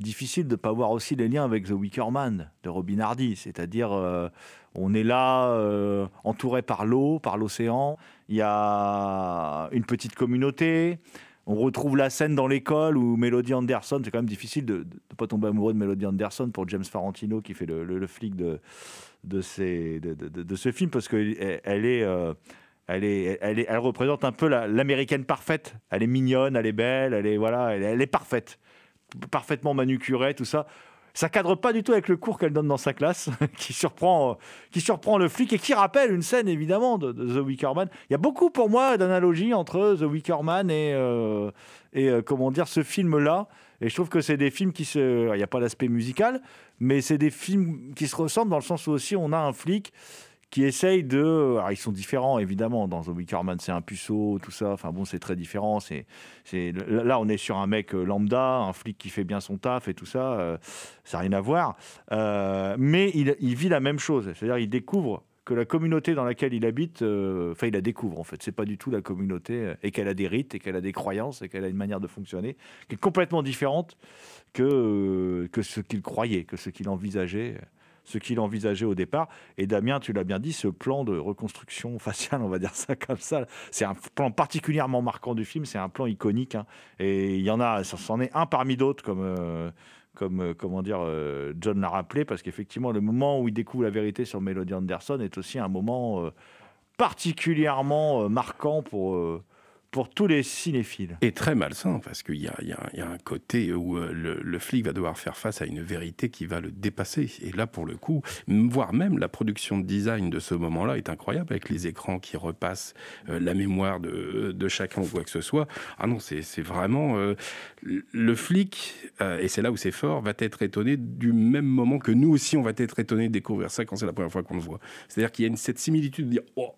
difficile de ne pas voir aussi les liens avec The Wicker Man de Robin Hardy. C'est-à-dire, euh, on est là, entouré par l'eau, par l'océan. Il y a une petite communauté. on retrouve la scène dans l'école où Melody Anderson, c'est quand même difficile de ne pas tomber amoureux de Melody Anderson pour James Farantino qui fait le, flic de, de, ce film parce qu'elle elle est, euh, elle, est, elle, est, elle représente un peu l'américaine parfaite. Elle est mignonne, elle est belle, elle est, voilà, elle, est parfaite. Parfaitement manucurée, tout ça ça cadre pas du tout avec le cours qu'elle donne dans sa classe, [laughs] qui surprend, qui surprend le flic et qui rappelle une scène évidemment de, The Wicker Man. Il y a beaucoup pour moi d'analogies entre The Wicker Man et, euh, et euh, comment dire ce film-là. Et je trouve que c'est des films qui se, il n'y a pas d'aspect musical, mais c'est des films qui se ressemblent dans le sens où aussi on a un flic qui essayent de. Alors, ils sont différents, évidemment. Dans The Wicker Man, c'est un puceau, tout ça. Enfin, bon, c'est très différent. C'est, c'est... Là, on est sur un mec euh, lambda, un flic qui fait bien son taf et tout ça. Euh, ça n'a rien à voir. Euh, mais il, vit la même chose. C'est-à-dire, il découvre que la communauté dans laquelle il habite, enfin, il la découvre, en fait. C'est pas du tout la communauté. et qu'elle a des rites, et qu'elle a des croyances, et qu'elle a une manière de fonctionner qui est complètement différente que, que ce qu'il croyait, que ce qu'il envisageait ce qu'il envisageait au départ. Et Damien, tu l'as bien dit, ce plan de reconstruction [laughs] faciale, on va dire ça comme ça, c'est un plan particulièrement marquant du film, c'est un plan iconique. Hein. Et il y en a, c'en est un parmi d'autres, comme. Euh, comme euh, comment dire, euh, John l'a rappelé, parce qu'effectivement, le moment où il découvre la vérité sur Melody Anderson est aussi un moment particulièrement marquant pour, pour tous les cinéphiles. Et très malsain, parce qu'il y, a un côté où euh, le, flic va devoir faire face à une vérité qui va le dépasser. Et là, pour le coup, voire même la production de design de ce moment-là est incroyable, avec les écrans qui repassent euh, la mémoire de, de, chacun ou quoi que ce soit. Ah non, c'est vraiment... Euh, le flic, et c'est là où c'est fort, va être étonné du même moment que nous aussi, on va être étonné de découvrir ça quand c'est la première fois qu'on le voit. C'est-à-dire qu'il y a une, cette similitude de dire... Oh,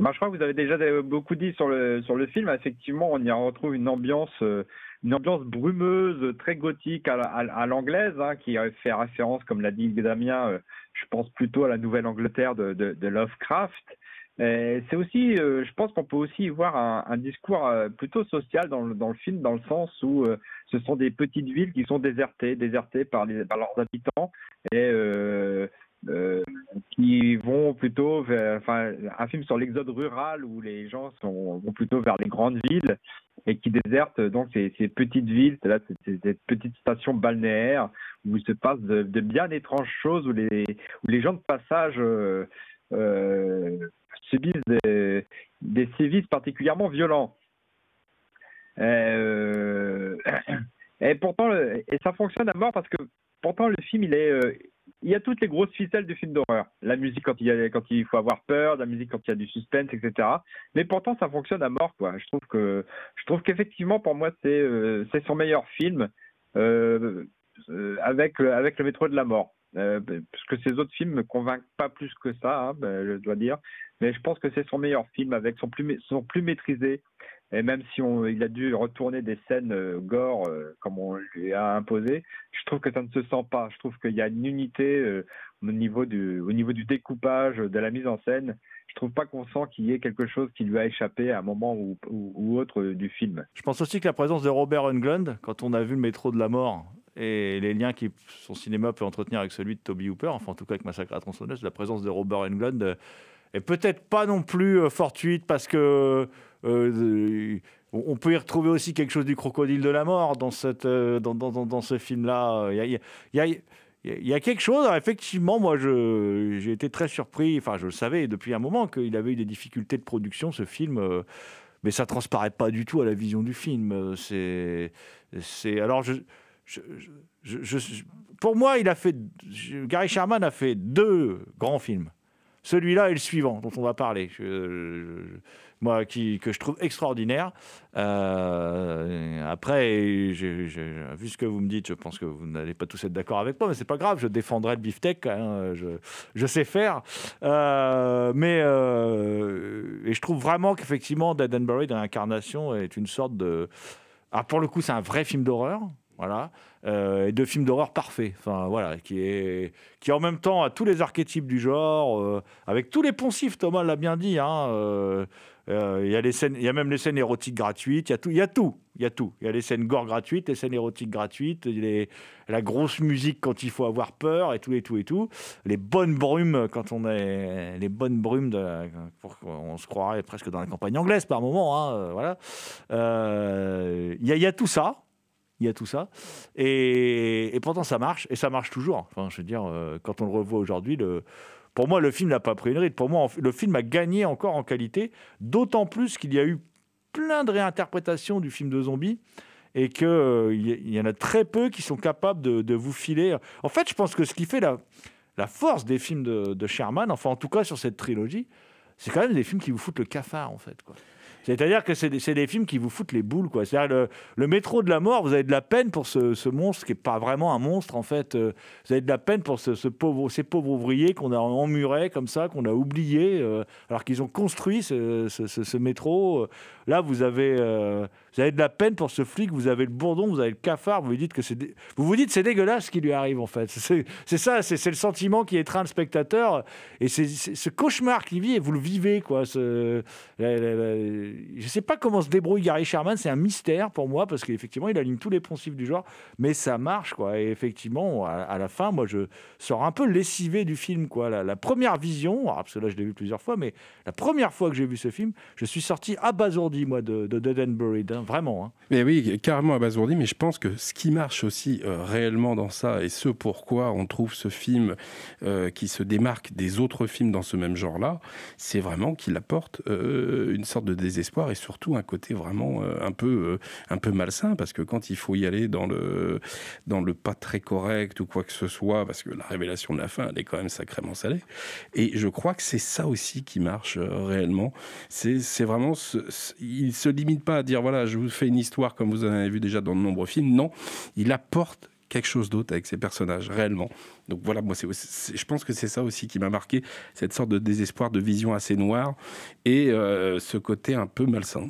bah, je crois que vous avez déjà beaucoup dit sur le, film. Effectivement, on y retrouve une ambiance, euh, brumeuse, très gothique à, l'anglaise, hein, qui fait référence, comme l'a dit Damien, euh, je pense plutôt à la Nouvelle-Angleterre de, Lovecraft. C'est aussi, euh, je pense qu'on peut aussi voir un, discours plutôt social dans le, film, dans le sens où ce sont des petites villes qui sont désertées, désertées par, leurs habitants. Qui vont plutôt vers, enfin, un film sur l'exode rural où les gens vont plutôt vers les grandes villes et qui désertent donc ces, petites villes, ces, petites stations balnéaires où il se passe de, bien étranges choses, où les, gens de passage euh, euh, subissent des, sévices particulièrement violents. Euh, [coughs] et pourtant, et ça fonctionne à mort parce que pourtant le film il est il y a toutes les grosses ficelles du film d'horreur. La musique quand il, faut avoir peur, la musique quand il y a du suspense, etc. Mais pourtant, ça fonctionne à mort. Je trouve qu'effectivement, pour moi, c'est, euh, son meilleur film euh, euh, avec, le métro de la mort. parce que ces autres films me convainquent pas plus que ça, hein, ben, je dois dire. Mais je pense que c'est son meilleur film avec son plus maîtrisé, et même si on, il a dû retourner des scènes euh, gore euh, comme on lui a imposé, je trouve que ça ne se sent pas. Je trouve qu'il y a une unité euh, au, niveau du, découpage, de la mise en scène. Je trouve pas qu'on sent qu'il y ait quelque chose qui lui a échappé à un moment ou, autre du film. Je pense aussi que la présence de Robert Englund, quand on a vu le métro de la mort et les liens que son cinéma peut entretenir avec celui de Toby Hooper, enfin en tout cas avec Massacre à tronçonneuse, la présence de Robert Englund est peut-être pas non plus fortuite parce que on peut y retrouver aussi quelque chose du crocodile de la mort dans, cette, euh, dans, ce film-là. Il y a, quelque chose, effectivement, moi j'ai été très surpris, enfin je le savais depuis un moment qu'il avait eu des difficultés de production, ce film, euh, mais ça transparaît pas du tout à la vision du film. C'est, alors pour moi, il a fait, Gary Sherman a fait deux grands films. Celui-là et le suivant dont on va parler qui, que je trouve extraordinaire. Euh, après, vu ce que vous me dites, je pense que vous n'allez pas tous être d'accord avec moi, mais c'est pas grave, je défendrai le beefsteak, hein, je, sais faire. Euh, mais euh, et je trouve vraiment qu'effectivement, Dead and Buried l'incarnation est une sorte de. Ah, pour le coup, c'est un vrai film d'horreur. Voilà, et de films d'horreur parfaits. Enfin voilà, qui est qui en même temps a tous les archétypes du genre, avec tous les poncifs. Thomas l'a bien dit. Hein, Il y a y a même les scènes érotiques gratuites. Il y a tout, il y a tout, il y y a les scènes gore gratuites, les scènes érotiques gratuites, la grosse musique quand il faut avoir peur et tout et tout et tout. Les bonnes brumes quand on est, les bonnes brumes qu'on se croirait presque dans la campagne anglaise par moment. Hein, euh, voilà. Euh, Il y, a- tout ça. Il y a tout ça. Et, pourtant, ça marche. Et ça marche toujours. Je veux dire, euh, quand on le revoit aujourd'hui, le, pour moi, le film n'a pas pris une ride. Pour moi, le film a gagné encore en qualité. D'autant plus qu'il y a eu plein de réinterprétations du film de zombies. Et qu'il il y en a très peu qui sont capables de, vous filer. En fait, je pense que ce qui fait la, force des films de, Sherman, enfin, en tout cas sur cette trilogie, c'est quand même des films qui vous foutent le cafard, en fait. C'est-à-dire que c'est des, c'est films qui vous foutent les boules. quoi. C'est-à-dire le, métro de la mort, vous avez de la peine pour ce, monstre qui n'est pas vraiment un monstre en fait. Euh, Vous avez de la peine pour ce, pauvre, ces pauvres ouvriers qu'on a emmurés comme ça, qu'on a oubliés, euh, alors qu'ils ont construit ce métro. Là, vous avez, euh, vous avez de la peine pour ce flic, vous avez le bourdon, vous avez le cafard, vous vous dites que c'est, vous vous dites c'est dégueulasse ce qui lui arrive en fait. C'est, ça, c'est, le sentiment qui étreint le spectateur et c'est, ce cauchemar qu'il vit et vous le vivez quoi. Ce, je sais pas comment se débrouille Gary Sherman, c'est un mystère pour moi parce qu'effectivement il aligne tous les poncifs du genre, mais ça marche quoi. Et effectivement, à, la fin, moi je sors un peu lessivé du film quoi. La, première vision, parce que là je l'ai vu plusieurs fois, mais la première fois que j'ai vu ce film, je suis sorti abasourdi moi de, de Dead and Buried, vraiment. hein. Mais oui, carrément abasourdi, mais je pense que ce qui marche aussi euh, réellement dans ça, et ce pourquoi on trouve ce film euh, qui se démarque des autres films dans ce même genre-là, c'est vraiment qu'il apporte euh, une sorte de désespoir et surtout un côté vraiment un, peu, un peu malsain, parce que quand il faut y aller dans le, dans le pas très correct ou quoi que ce soit, parce que la révélation de la fin, elle est quand même sacrément salée, et je crois que c'est ça aussi qui marche réellement, c'est vraiment, ce- il se limite pas à dire voilà, je vous fais une histoire comme vous en avez vu déjà dans de nombreux films. Non, il apporte quelque chose d'autre avec ses personnages réellement. Donc voilà, moi je pense que c'est ça aussi qui m'a marqué, cette sorte de désespoir, de vision assez noire et euh, ce côté un peu malsain.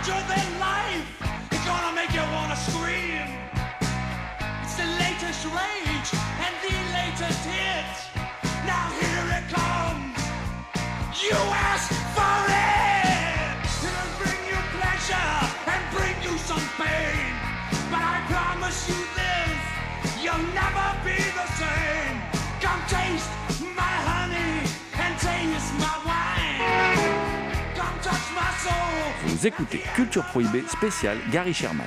Larger than life, it's gonna make you wanna scream. It's the latest rage and the latest hit. Now here it comes. You asked for it! It'll bring you pleasure and bring you some pain. But I promise you this, you'll never be the same. Come taste my honey and taste my Vous écoutez Culture Prohibée spéciale Gary Sherman.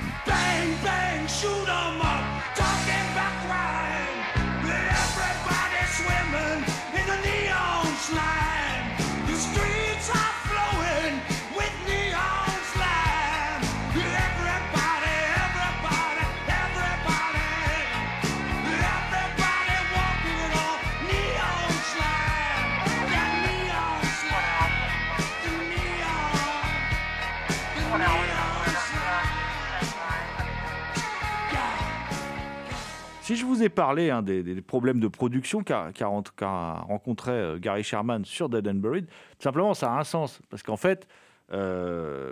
Si je vous ai parlé hein, des, problèmes de production qu'a rencontré euh, Gary Sherman sur Dead and Buried, tout simplement, ça a un sens. Parce qu'en fait, euh,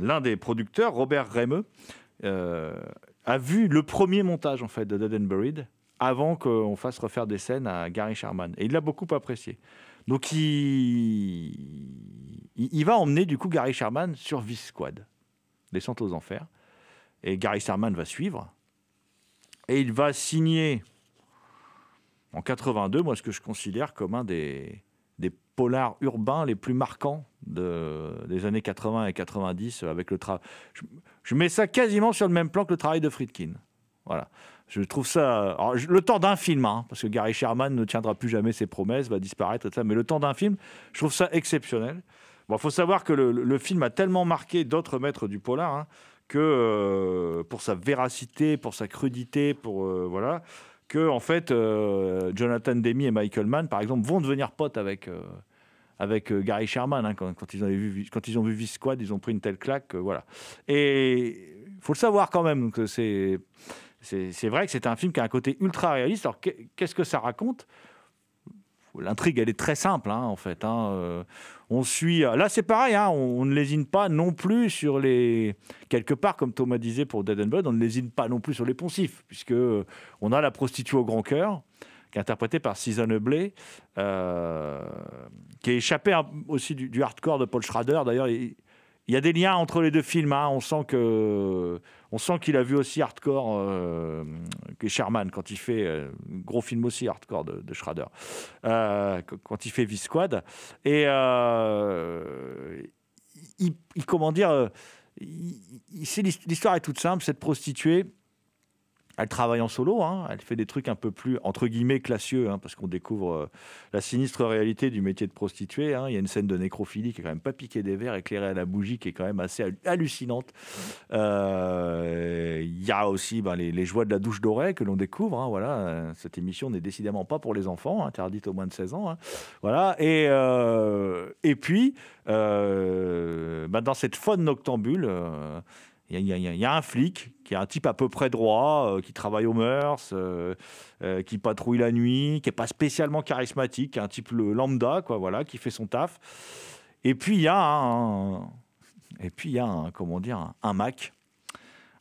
l'un des producteurs, Robert Remeux, euh, a vu le premier montage en fait, de Dead and Buried avant qu'on fasse refaire des scènes à Gary Sherman. Et il l'a beaucoup apprécié. Donc il va emmener du coup Gary Sherman sur Vice Squad, Descente aux Enfers. Et Gary Sherman va suivre. Et il va signer en 82, moi, ce que je considère comme un des, des polars urbains les plus marquants de, des années 80 et 90 avec le travail. Je, mets ça quasiment sur le même plan que le travail de Friedkin. Voilà. Je trouve ça. le temps d'un film, hein, parce que Gary Sherman ne tiendra plus jamais ses promesses, va disparaître, et tout ça, mais le temps d'un film, je trouve ça exceptionnel. Il faut savoir que le, le film a tellement marqué d'autres maîtres du polar hein, que euh, pour sa véracité, pour sa crudité, pour euh, voilà, que en fait euh, Jonathan Demi et Michael Mann, par exemple, vont devenir potes avec avec Gary Sherman hein, quand, ils ont vu quand ils ont vu Vice Squad, ils ont pris une telle claque, que, voilà. Et il faut le savoir quand même que c'est c'est vrai que c'est un film qui a un côté ultra réaliste. Alors qu'est- qu'est-ce que ça raconte? L'intrigue, elle est très simple, hein, en fait. hein. Euh, on suit. Là, c'est pareil. hein, on, ne lésine pas non plus sur les. Quelque part, comme Thomas disait pour Dead and Blood, on ne lésine pas non plus sur les poncifs, puisque euh, on a la prostituée au grand cœur, qui est interprétée par Susan Hubley, euh, qui est échappée aussi du, hardcore de Paul Schrader. D'ailleurs, il, il y a des liens entre les deux films. hein. On sent que, on sent qu'il a vu aussi hardcore euh, que Sherman quand il fait euh, gros film aussi hardcore de, de Schrader, euh, qu- quand il fait V Squad. Et euh, il, comment dire, l'histoire est toute simple. Cette prostituée. Elle travaille en solo, hein. elle fait des trucs un peu plus, entre guillemets, classieux, hein, parce qu'on découvre euh, la sinistre réalité du métier de prostituée. hein. Il y a une scène de nécrophilie qui est quand même pas piquée des verres, éclairée à la bougie, qui est quand même assez hallu- hallucinante. Euh, Il y a aussi ben, les, joies de la douche dorée que l'on découvre. voilà. Euh, Cette émission n'est décidément pas pour les enfants, interdite au moins de 16 ans. Voilà. Et, puis, ben, dans cette faune noctambule, il y, a- un flic qui est un type à peu près droit, euh, qui travaille aux mœurs, euh, euh, qui patrouille la nuit, qui n'est pas spécialement charismatique, qui est un type le lambda, quoi, voilà, qui fait son taf. Et puis il y a un, et puis il y a un, comment dire, un, Mac,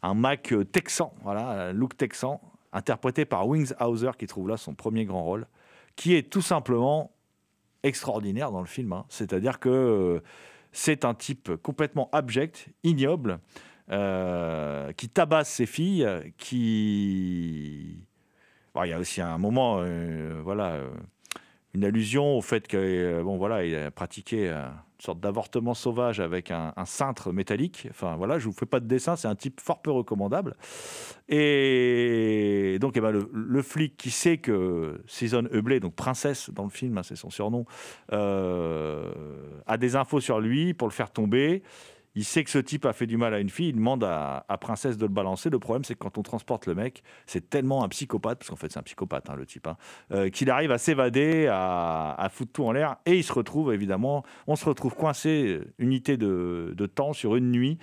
un Mac texan, voilà, look texan, interprété par Wings Hauser, qui trouve là son premier grand rôle, qui est tout simplement extraordinaire dans le film. hein. C'est-à-dire que c'est un type complètement abject, ignoble, euh, qui tabasse ses filles, qui... Il y a aussi un moment, euh, voilà, euh, une allusion au fait que, bon, voilà, il a pratiqué une sorte d'avortement sauvage avec un, cintre métallique. Enfin, voilà, je vous fais pas de dessin, c'est un type fort peu recommandable. Et donc, eh ben, le, flic qui sait que Susan Hubley, donc princesse dans le film, hein, c'est son surnom, a des infos sur lui pour le faire tomber. Il sait que ce type a fait du mal à une fille, il demande à, Princesse de le balancer. Le problème, c'est que quand on transporte le mec, c'est tellement un psychopathe, parce qu'en fait, c'est un psychopathe, hein, le type, hein, euh, qu'il arrive à s'évader, à, à foutre tout en l'air, et il se retrouve, évidemment, on se retrouve coincé, euh, unité de, temps sur une nuit.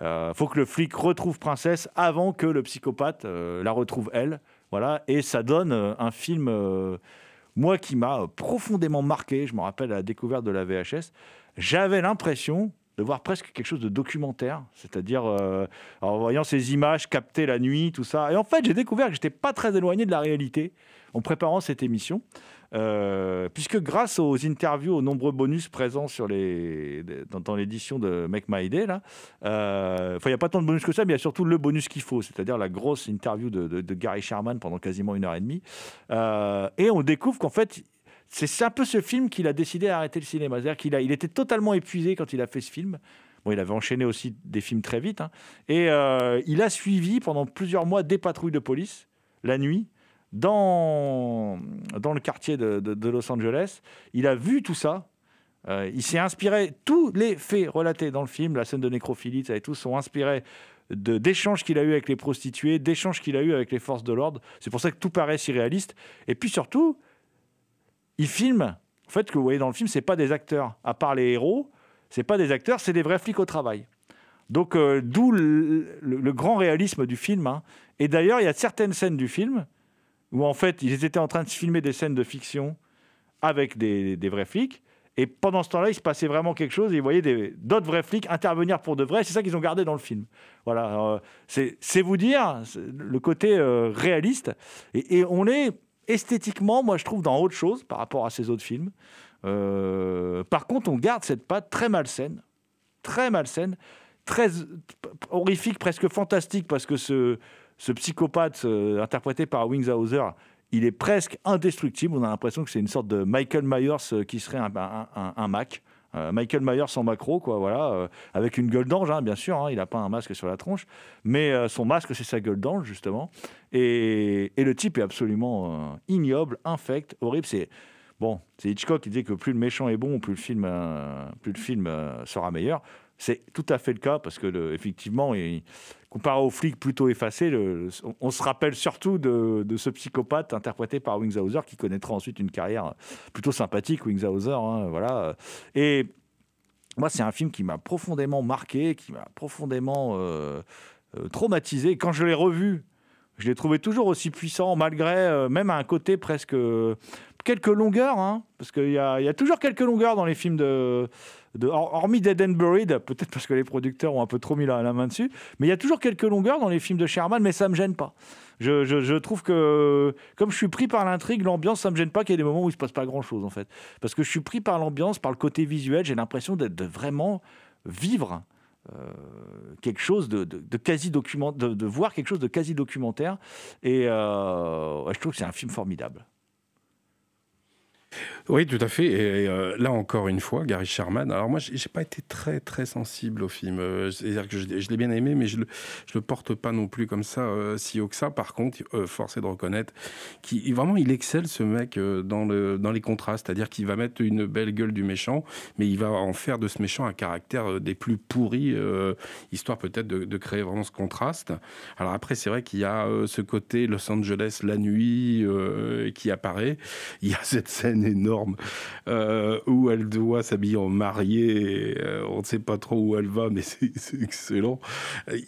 Il faut que le flic retrouve Princesse avant que le psychopathe euh, la retrouve elle. Voilà, et ça donne euh, un film, euh, moi, qui m'a profondément marqué. Je me rappelle à la découverte de la VHS. J'avais l'impression de voir presque quelque chose de documentaire, c'est-à-dire euh, en voyant ces images captées la nuit, tout ça. Et en fait, j'ai découvert que j'étais pas très éloigné de la réalité en préparant cette émission. Euh, puisque grâce aux interviews, aux nombreux bonus présents dans, l'édition de Make My Day, là, euh, il n'y a pas tant de bonus que ça, mais il y a surtout le bonus qu'il faut, c'est-à-dire la grosse interview de Gary Sherman pendant quasiment une heure et demie. Euh, et on découvre qu'en fait, c'est un peu ce film qu'il a décidé d'arrêter le cinéma. C'est-à-dire qu'il il était totalement épuisé quand il a fait ce film. Bon, il avait enchaîné aussi des films très vite. hein. Et euh, il a suivi pendant plusieurs mois des patrouilles de police, la nuit, dans, dans le quartier de, Los Angeles. Il a vu tout ça. Euh, il s'est inspiré, tous les faits relatés dans le film, la scène de nécrophilie, ça et tout, sont inspirés d'échanges qu'il a eu avec les prostituées, d'échanges qu'il a eu avec les forces de l'ordre. C'est pour ça que tout paraît si réaliste. Et puis surtout, il filme. En fait, que vous voyez dans le film, c'est pas des acteurs. À part les héros, c'est pas des acteurs, c'est des vrais flics au travail. Donc, euh, d'où le, grand réalisme du film. hein. Et d'ailleurs, il y a certaines scènes du film où, en fait, ils étaient en train de filmer des scènes de fiction avec des, vrais flics. Et pendant ce temps-là, il se passait vraiment quelque chose et voyaient des- d'autres vrais flics intervenir pour de vrai. C'est ça qu'ils ont gardé dans le film. Voilà, euh, c'est vous dire le côté euh, réaliste. Et on est esthétiquement, moi je trouve, dans autre chose par rapport à ces autres films. Euh, par contre, on garde cette patte très malsaine, très malsaine, très horrifique, presque fantastique, parce que ce, psychopathe euh, interprété par Wingshauser, il est presque indestructible. On a l'impression que c'est une sorte de Michael Myers euh, qui serait un Mac. Euh, Michael Myers en macro, quoi, voilà, euh, avec une gueule d'ange, hein, bien sûr, hein, il n'a pas un masque sur la tronche, mais euh, son masque, c'est sa gueule d'ange, justement. Et, et le type est absolument ignoble, infect, horrible. C'est bon, c'est Hitchcock qui disait que plus le méchant est bon, plus le film, plus le film sera meilleur. C'est tout à fait le cas parce que effectivement, il- comparé au flic plutôt effacé, on, se rappelle surtout de, ce psychopathe interprété par Wingshauser qui connaîtra ensuite une carrière plutôt sympathique, Wingshauser. hein, voilà. Et moi, c'est un film qui m'a profondément marqué, qui m'a profondément euh, euh, traumatisé. Quand je l'ai revu, je l'ai trouvé toujours aussi puissant, malgré euh, même un côté presque quelques longueurs, hein, parce qu'il y y a toujours quelques longueurs dans les films de, de hor- hormis Dead and Buried, peut-être parce que les producteurs ont un peu trop mis la, main dessus, mais il y a toujours quelques longueurs dans les films de Sherman, mais ça me gêne pas. Je, trouve que, comme je suis pris par l'intrigue, l'ambiance, ça me gêne pas qu'il y ait des moments où il se passe pas grand-chose, en fait. Parce que je suis pris par l'ambiance, par le côté visuel, j'ai l'impression d'être- de vraiment vivre euh, quelque chose de, quasi document, de, voir quelque chose de quasi documentaire. Et euh, je trouve que c'est un film formidable. Oui, tout à fait. Et euh, là encore une fois, Gary Sherman. Alors moi, j'ai pas été très très sensible au film. Euh, C'est-à-dire que je, l'ai bien aimé, mais je le, le porte pas non plus comme ça euh, si haut que ça. Par contre, force est de reconnaître qu'il vraiment il excelle ce mec dans le dans les contrastes. C'est-à-dire qu'il va mettre une belle gueule du méchant, mais il va en faire de ce méchant un caractère des plus pourris, histoire peut-être de, de créer vraiment ce contraste. Alors après, c'est vrai qu'il y a ce côté Los Angeles la nuit qui apparaît. Il y a cette scène énorme euh, où elle doit s'habiller en mariée. euh, on ne sait pas trop où elle va, mais [laughs] c'est excellent.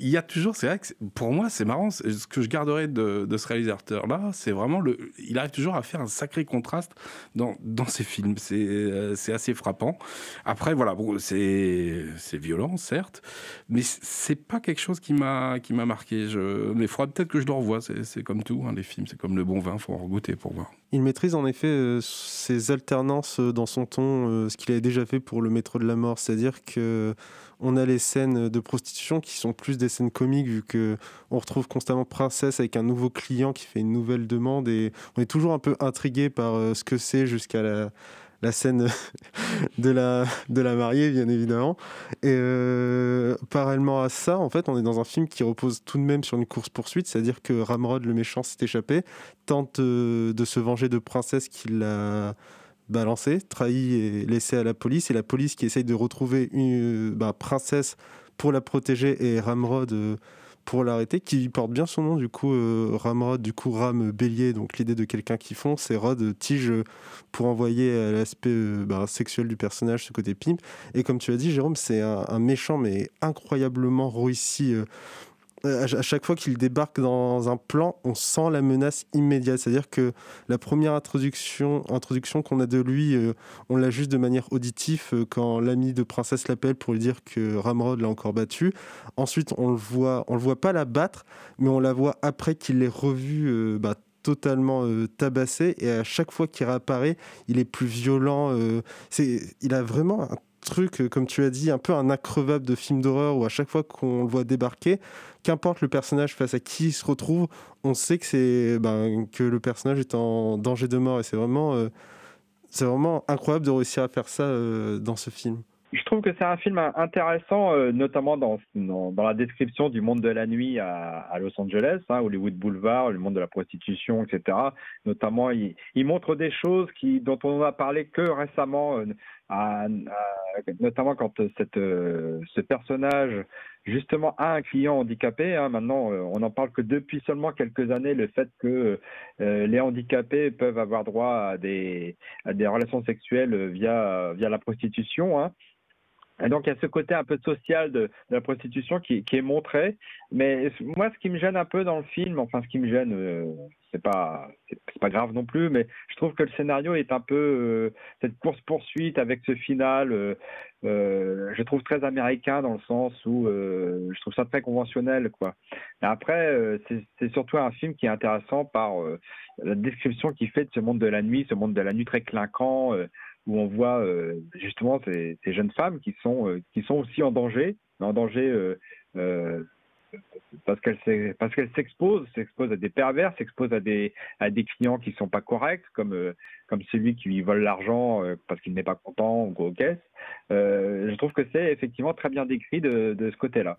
Il y a toujours, c'est vrai que pour moi, c'est marrant. Ce que je garderai de, ce réalisateur-là, c'est vraiment le. Il arrive toujours à faire un sacré contraste dans, dans ses films. C'est euh, assez frappant. Après, voilà, bon, c'est violent, certes, mais c'est pas quelque chose qui m'a marqué. Je, mais il faudra peut-être que je le revoie. C'est c'est comme tout, hein, les films, c'est comme le bon vin, faut en goûter pour voir. Il maîtrise en effet euh, ses alternances euh, dans son ton, euh, ce qu'il avait déjà fait pour le métro de la mort, c'est-à-dire que on a les scènes de prostitution qui sont plus des scènes comiques vu que on retrouve constamment Princesse avec un nouveau client qui fait une nouvelle demande et on est toujours un peu intrigué par ce que c'est jusqu'à la, la scène [laughs] de la, de la mariée bien évidemment. Et euh, parallèlement à ça, en fait, on est dans un film qui repose tout de même sur une course poursuite, c'est-à-dire que Ramrod le méchant s'est échappé, tente euh, de se venger de Princesse qui l'a balancé, trahi et laissé à la police, et la police qui essaye de retrouver une bah, Princesse pour la protéger et Ramrod euh, pour l'arrêter, qui porte bien son nom du coup, euh, Ramrod, du coup Ram Bélier, donc l'idée de quelqu'un qui fonce, et Rod euh, tige euh, pour envoyer l'aspect bah, sexuel du personnage, ce côté pimp. Et comme tu as dit, Jérôme, c'est un, méchant mais incroyablement réussi. À à chaque fois qu'il débarque dans un plan, on sent la menace immédiate. C'est-à-dire que la première introduction, qu'on a de lui, euh, on l'a juste de manière auditive euh, quand l'ami de Princesse l'appelle pour lui dire que Ramrod l'a encore battu. Ensuite, on le voit, on le voit pas la battre, mais on la voit après qu'il l'ait revu euh, bah, totalement euh, tabassé. Et à chaque fois qu'il réapparaît, il est plus violent. euh, c'est, il a vraiment un truc, euh, comme tu as dit, un peu un increvable de film d'horreur où à chaque fois qu'on le voit débarquer, qu'importe le personnage face à qui il se retrouve, on sait que c'est ben, que le personnage est en danger de mort et c'est vraiment euh, c'est vraiment incroyable de réussir à faire ça euh, dans ce film. Je trouve que c'est un film intéressant, notamment dans, dans, la description du monde de la nuit à, Los Angeles, hein, Hollywood Boulevard, le monde de la prostitution, etc. Notamment, il, montre des choses qui, dont on n'a parlé que récemment, à- notamment quand euh, euh, ce personnage justement a un client handicapé. hein. Maintenant, euh, on n'en parle que depuis seulement quelques années, le fait que les handicapés peuvent avoir droit à des, à des relations sexuelles via, via la prostitution. hein. Et donc il y a ce côté un peu social de, la prostitution qui, est montré. Mais moi, ce qui me gêne un peu dans le film, enfin ce qui me gêne, euh, c'est pas c'est pas grave non plus, mais je trouve que le scénario est un peu euh, cette course poursuite avec ce final. Euh, euh, je trouve très américain dans le sens où je trouve ça très conventionnel quoi. Après, c'est surtout un film qui est intéressant par la description qu'il fait de ce monde de la nuit, ce monde de la nuit très clinquant où on voit euh, justement ces, jeunes femmes qui sont, euh, qui sont aussi en danger, en danger euh, parce qu'elles parce qu'elles s'exposent, s'exposent à des pervers, s'exposent à des à des clients qui sont pas corrects, comme comme celui qui lui vole l'argent parce qu'il n'est pas content ou aux caisses. je trouve que c'est effectivement très bien décrit de, de ce côté-là.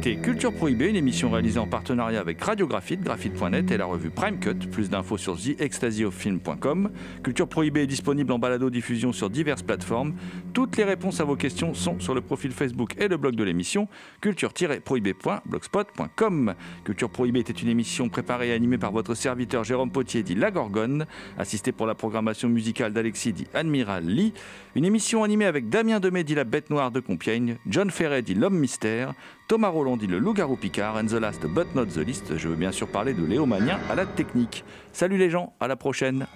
Culture Prohibée, une émission réalisée en partenariat avec Radiographite, graphite.net et la revue Prime Cut. Plus d'infos sur theextasiofilm.com. Culture Prohibée est disponible en balado-diffusion sur diverses plateformes. Toutes les réponses à vos questions sont sur le profil Facebook et le blog de l'émission, culture-prohibée.blogspot.com. Culture Prohibée était une émission préparée et animée par votre serviteur Jérôme Potier, dit La Gorgone, assisté pour la programmation musicale d'Alexis, dit Admiral Lee. Une émission animée avec Damien Demey, dit La Bête Noire de Compiègne, John Ferret, dit L'Homme Mystère, Thomas Roland dit le loup-garou Picard, and the last but not the least, je veux bien sûr parler de Léo à la technique. Salut les gens, à la prochaine